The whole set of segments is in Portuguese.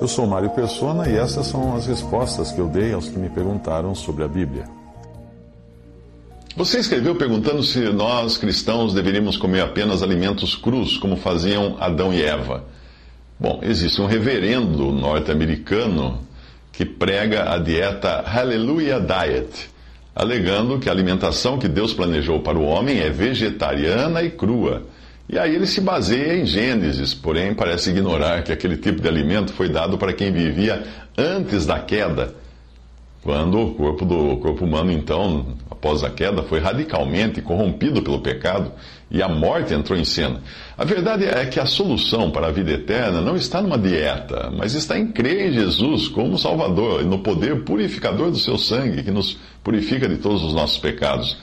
Eu sou Mário Persona e essas são as respostas que eu dei aos que me perguntaram sobre a Bíblia. Você escreveu perguntando se nós cristãos deveríamos comer apenas alimentos crus, como faziam Adão e Eva. Bom, existe um reverendo norte-americano que prega a dieta Hallelujah Diet, alegando que a alimentação que Deus planejou para o homem é vegetariana e crua. E aí ele se baseia em Gênesis, porém parece ignorar que aquele tipo de alimento foi dado para quem vivia antes da queda, quando o corpo do o corpo humano então, após a queda, foi radicalmente corrompido pelo pecado e a morte entrou em cena. A verdade é que a solução para a vida eterna não está numa dieta, mas está em crer em Jesus como Salvador e no poder purificador do seu sangue que nos purifica de todos os nossos pecados.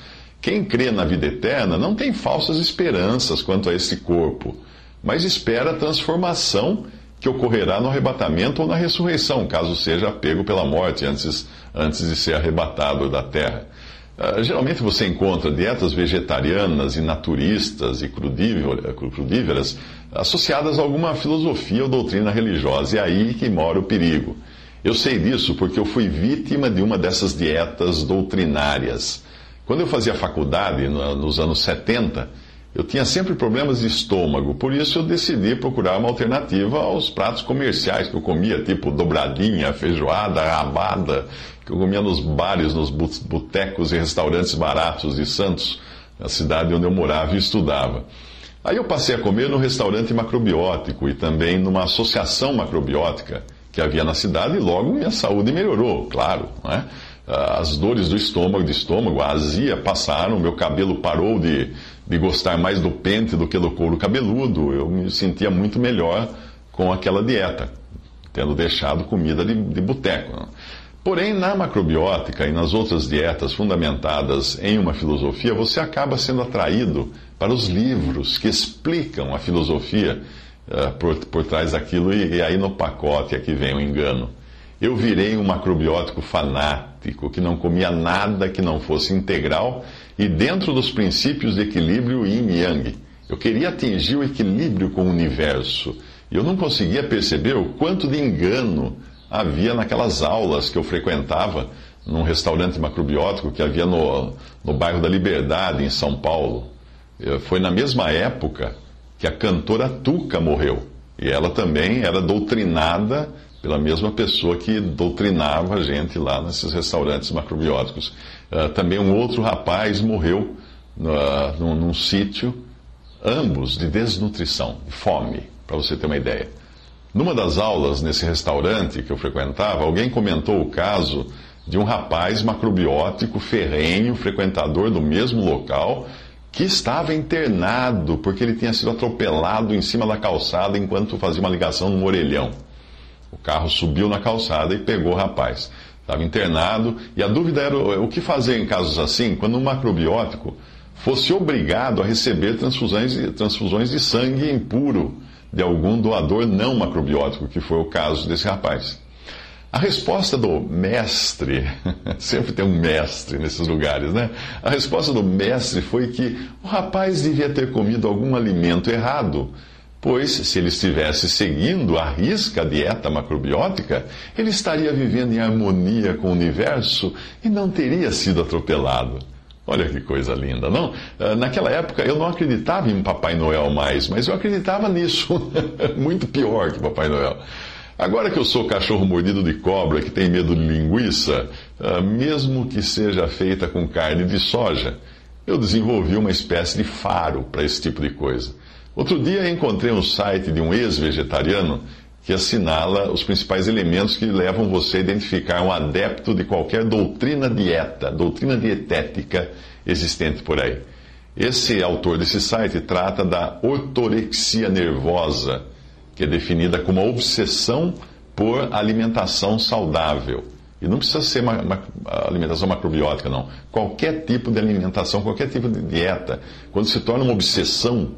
Quem crê na vida eterna não tem falsas esperanças quanto a esse corpo, mas espera a transformação que ocorrerá no arrebatamento ou na ressurreição, caso seja pego pela morte antes, antes de ser arrebatado da terra. Uh, geralmente você encontra dietas vegetarianas e naturistas e crudíveras associadas a alguma filosofia ou doutrina religiosa, e é aí que mora o perigo. Eu sei disso porque eu fui vítima de uma dessas dietas doutrinárias. Quando eu fazia faculdade, nos anos 70, eu tinha sempre problemas de estômago, por isso eu decidi procurar uma alternativa aos pratos comerciais que eu comia, tipo dobradinha, feijoada, rabada, que eu comia nos bares, nos botecos e restaurantes baratos de Santos, na cidade onde eu morava e estudava. Aí eu passei a comer no restaurante macrobiótico e também numa associação macrobiótica que havia na cidade e logo minha saúde melhorou, claro, não é? As dores do estômago, de estômago, a azia passaram, meu cabelo parou de, de gostar mais do pente do que do couro cabeludo, eu me sentia muito melhor com aquela dieta, tendo deixado comida de, de boteco. Porém, na macrobiótica e nas outras dietas fundamentadas em uma filosofia, você acaba sendo atraído para os livros que explicam a filosofia uh, por, por trás daquilo, e, e aí no pacote é que vem o engano. Eu virei um macrobiótico fanático que não comia nada que não fosse integral e dentro dos princípios de equilíbrio yin e yang. Eu queria atingir o equilíbrio com o universo e eu não conseguia perceber o quanto de engano havia naquelas aulas que eu frequentava num restaurante macrobiótico que havia no, no bairro da Liberdade, em São Paulo. Eh, foi na mesma época que a cantora Tuca morreu. E ela também era doutrinada pela mesma pessoa que doutrinava a gente lá nesses restaurantes macrobióticos. Uh, também um outro rapaz morreu uh, num, num sítio, ambos de desnutrição, de fome, para você ter uma ideia. Numa das aulas nesse restaurante que eu frequentava, alguém comentou o caso de um rapaz macrobiótico ferrenho, frequentador do mesmo local, que estava internado porque ele tinha sido atropelado em cima da calçada enquanto fazia uma ligação no orelhão. O carro subiu na calçada e pegou o rapaz. Estava internado e a dúvida era o que fazer em casos assim, quando um macrobiótico fosse obrigado a receber transfusões, transfusões de sangue impuro de algum doador não macrobiótico, que foi o caso desse rapaz. A resposta do mestre, sempre tem um mestre nesses lugares, né? A resposta do mestre foi que o rapaz devia ter comido algum alimento errado Pois, se ele estivesse seguindo a risca a dieta macrobiótica, ele estaria vivendo em harmonia com o universo e não teria sido atropelado. Olha que coisa linda, não? Ah, naquela época eu não acreditava em Papai Noel mais, mas eu acreditava nisso. Muito pior que Papai Noel. Agora que eu sou cachorro mordido de cobra que tem medo de linguiça, ah, mesmo que seja feita com carne de soja, eu desenvolvi uma espécie de faro para esse tipo de coisa. Outro dia encontrei um site de um ex-vegetariano que assinala os principais elementos que levam você a identificar um adepto de qualquer doutrina dieta, doutrina dietética existente por aí. Esse autor desse site trata da ortorexia nervosa, que é definida como a obsessão por alimentação saudável. E não precisa ser uma, alimentação macrobiótica, não. Qualquer tipo de alimentação, qualquer tipo de dieta, quando se torna uma obsessão,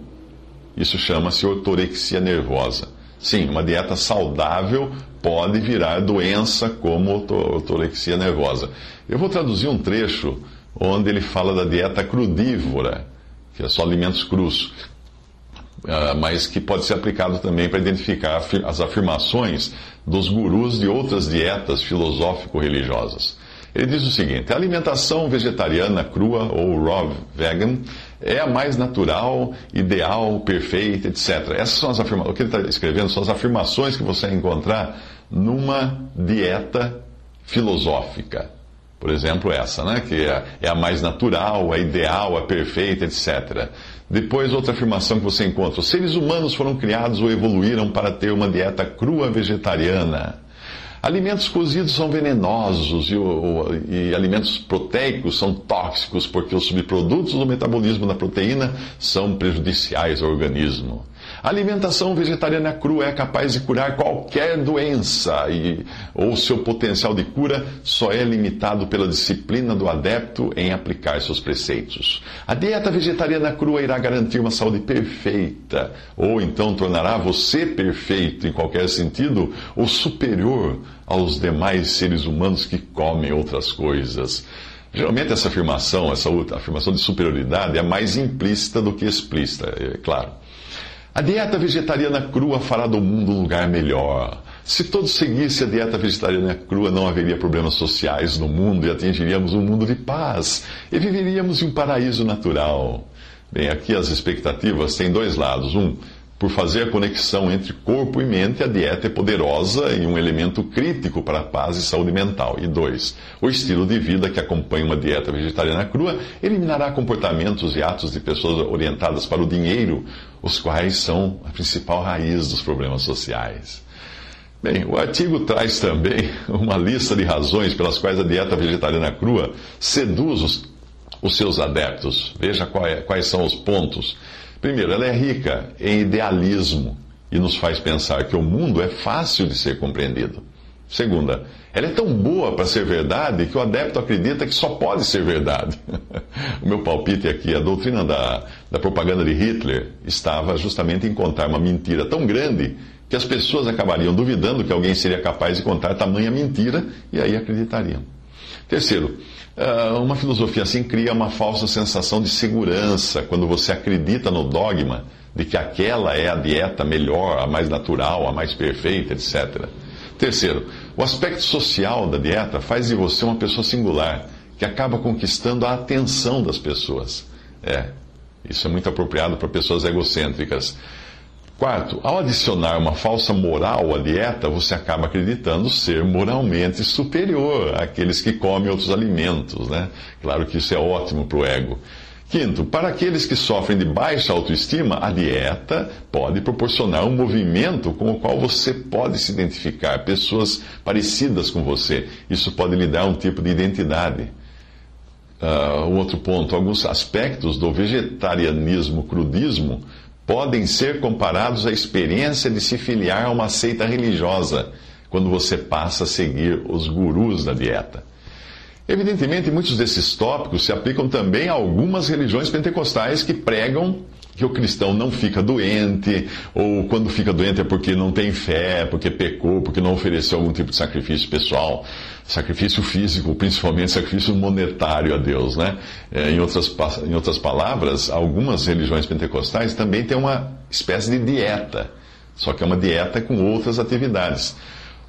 isso chama-se ortorexia nervosa. Sim, uma dieta saudável pode virar doença como ortorexia nervosa. Eu vou traduzir um trecho onde ele fala da dieta crudívora, que é só alimentos crus, ah, mas que pode ser aplicado também para identificar as afirmações dos gurus de outras dietas filosófico-religiosas. Ele diz o seguinte: a alimentação vegetariana crua ou raw vegan é a mais natural, ideal, perfeita, etc. Essas são as afirmações. O que ele está escrevendo são as afirmações que você vai encontrar numa dieta filosófica. Por exemplo, essa, né? Que é, é a mais natural, a ideal, a perfeita, etc. Depois, outra afirmação que você encontra: os seres humanos foram criados ou evoluíram para ter uma dieta crua vegetariana. Alimentos cozidos são venenosos e, o, e, alimentos proteicos são tóxicos porque os subprodutos do metabolismo da proteína são prejudiciais ao organismo. Alimentação vegetariana crua é capaz de curar qualquer doença e ou seu potencial de cura só é limitado pela disciplina do adepto em aplicar seus preceitos. A dieta vegetariana crua irá garantir uma saúde perfeita ou então tornará você perfeito em qualquer sentido ou superior aos demais seres humanos que comem outras coisas. Geralmente essa afirmação, essa afirmação de superioridade é mais implícita do que explícita, é claro. A dieta vegetariana crua fará do mundo um lugar melhor. Se todos seguissem a dieta vegetariana crua, não haveria problemas sociais no mundo e atingiríamos um mundo de paz e viveríamos em um paraíso natural. Bem, aqui as expectativas têm dois lados. Um, por fazer a conexão entre corpo e mente, a dieta é poderosa e um elemento crítico para a paz e saúde mental. E dois, o estilo de vida que acompanha uma dieta vegetariana crua eliminará comportamentos e atos de pessoas orientadas para o dinheiro, os quais são a principal raiz dos problemas sociais. Bem, o artigo traz também uma lista de razões pelas quais a dieta vegetariana crua seduz os, os seus adeptos. Veja é, quais são os pontos. Primeiro, ela é rica em idealismo e nos faz pensar que o mundo é fácil de ser compreendido. Segunda, ela é tão boa para ser verdade que o adepto acredita que só pode ser verdade. o meu palpite aqui, a doutrina da, da propaganda de Hitler estava justamente em contar uma mentira tão grande que as pessoas acabariam duvidando que alguém seria capaz de contar tamanha mentira e aí acreditariam. Terceiro, ah, uma filosofia assim cria uma falsa sensação de segurança quando você acredita no dogma de que aquela é a dieta melhor, a mais natural, a mais perfeita, etc. Terceiro, o aspecto social da dieta faz de você uma pessoa singular, que acaba conquistando a atenção das pessoas. É, isso é muito apropriado para pessoas egocêntricas. Quarto, ao adicionar uma falsa moral à dieta, você acaba acreditando ser moralmente superior àqueles que comem outros alimentos, né? Claro que isso é ótimo para o ego. Quinto, para aqueles que sofrem de baixa autoestima, a dieta pode proporcionar um movimento com o qual você pode se identificar, pessoas parecidas com você. Isso pode lhe dar um tipo de identidade. Uh, outro ponto, alguns aspectos do vegetarianismo, crudismo, podem ser comparados à experiência de se filiar a uma seita religiosa, quando você passa a seguir os gurus da dieta. Evidentemente, muitos desses tópicos se aplicam também a algumas religiões pentecostais que pregam que o cristão não fica doente, ou quando fica doente é porque não tem fé, porque pecou, porque não ofereceu algum tipo de sacrifício pessoal, sacrifício físico, principalmente sacrifício monetário a Deus, né? É, em, outras, em outras palavras, algumas religiões pentecostais também têm uma espécie de dieta, só que é uma dieta com outras atividades.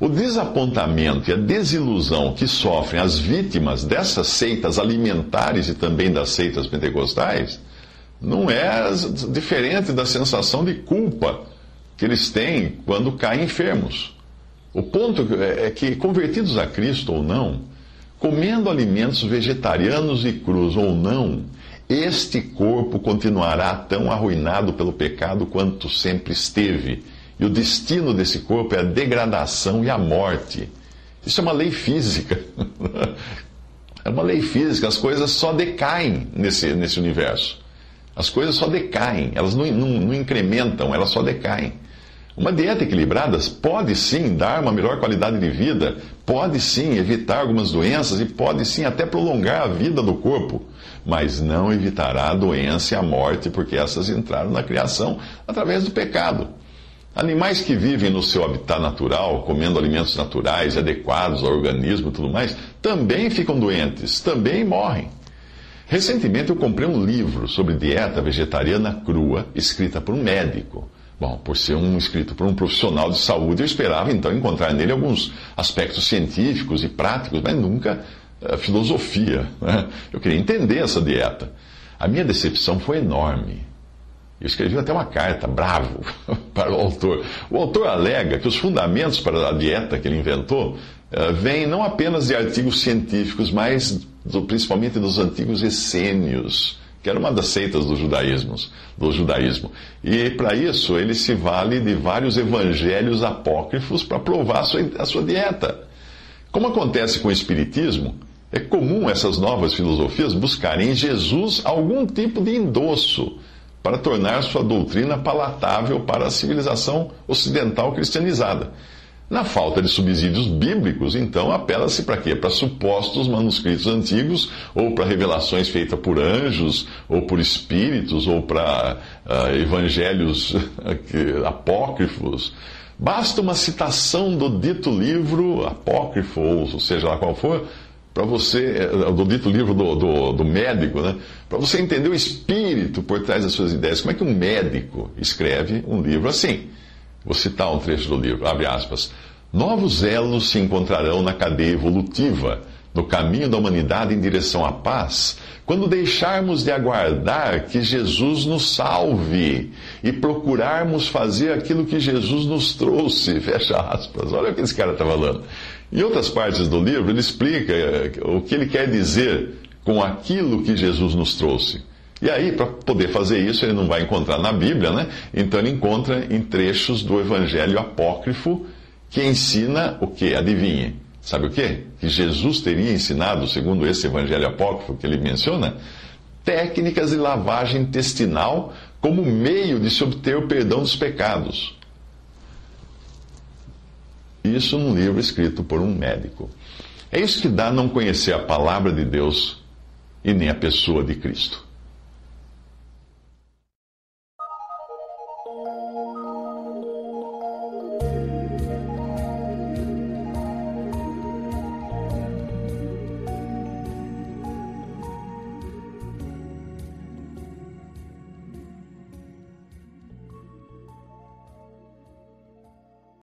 O desapontamento e a desilusão que sofrem as vítimas dessas seitas alimentares e também das seitas pentecostais não é diferente da sensação de culpa que eles têm quando caem enfermos. O ponto é, é que, convertidos a Cristo ou não, comendo alimentos vegetarianos e crus ou não, este corpo continuará tão arruinado pelo pecado quanto sempre esteve. E o destino desse corpo é a degradação e a morte. Isso é uma lei física. É uma lei física, as coisas só decaem nesse, nesse universo. As coisas só decaem, elas não, não, não incrementam, elas só decaem. Uma dieta equilibrada pode sim dar uma melhor qualidade de vida, pode sim evitar algumas doenças e pode sim até prolongar a vida do corpo, mas não evitará a doença e a morte, porque essas entraram na criação através do pecado. Animais que vivem no seu habitat natural, comendo alimentos naturais, adequados ao organismo e tudo mais, também ficam doentes, também morrem. Recentemente eu comprei um livro sobre dieta vegetariana crua, escrita por um médico. Bom, por ser um escrito por um profissional de saúde, eu esperava então encontrar nele alguns aspectos científicos e práticos, mas nunca uh, filosofia. Né? Eu queria entender essa dieta. A minha decepção foi enorme. Eu escrevi até uma carta, bravo, para o autor. O autor alega que os fundamentos para a dieta que ele inventou uh, vêm não apenas de artigos científicos, mas do, principalmente dos antigos essênios, que era uma das seitas do judaísmo. Do judaísmo. E para isso ele se vale de vários evangelhos apócrifos para provar a sua, a sua dieta. Como acontece com o Espiritismo, é comum essas novas filosofias buscarem em Jesus algum tipo de endosso para tornar sua doutrina palatável para a civilização ocidental cristianizada. Na falta de subsídios bíblicos, então, apela-se para quê? Para supostos manuscritos antigos, ou para revelações feitas por anjos, ou por espíritos, ou para uh, evangelhos apócrifos. Basta uma citação do dito livro apócrifo, ou seja lá qual for, para você, eh, do dito livro do, do, do médico, né? para você entender o espírito por trás das suas ideias. Como é que um médico escreve um livro assim? Vou citar um trecho do livro, abre aspas. Novos elos se encontrarão na cadeia evolutiva, no caminho da humanidade em direção à paz, quando deixarmos de aguardar que Jesus nos salve e procurarmos fazer aquilo que Jesus nos trouxe. Fecha aspas. Olha o que esse cara está falando. Em outras partes do livro, ele explica eh, o que ele quer dizer com aquilo que Jesus nos trouxe. E aí, para poder fazer isso, ele não vai encontrar na Bíblia, né? Então ele encontra em trechos do Evangelho apócrifo que ensina o que? Adivinhe. Sabe o que? Que Jesus teria ensinado, segundo esse Evangelho apócrifo que ele menciona, técnicas de lavagem intestinal como meio de se obter o perdão dos pecados. Isso num livro escrito por um médico. É isso que dá não conhecer a palavra de Deus e nem a pessoa de Cristo.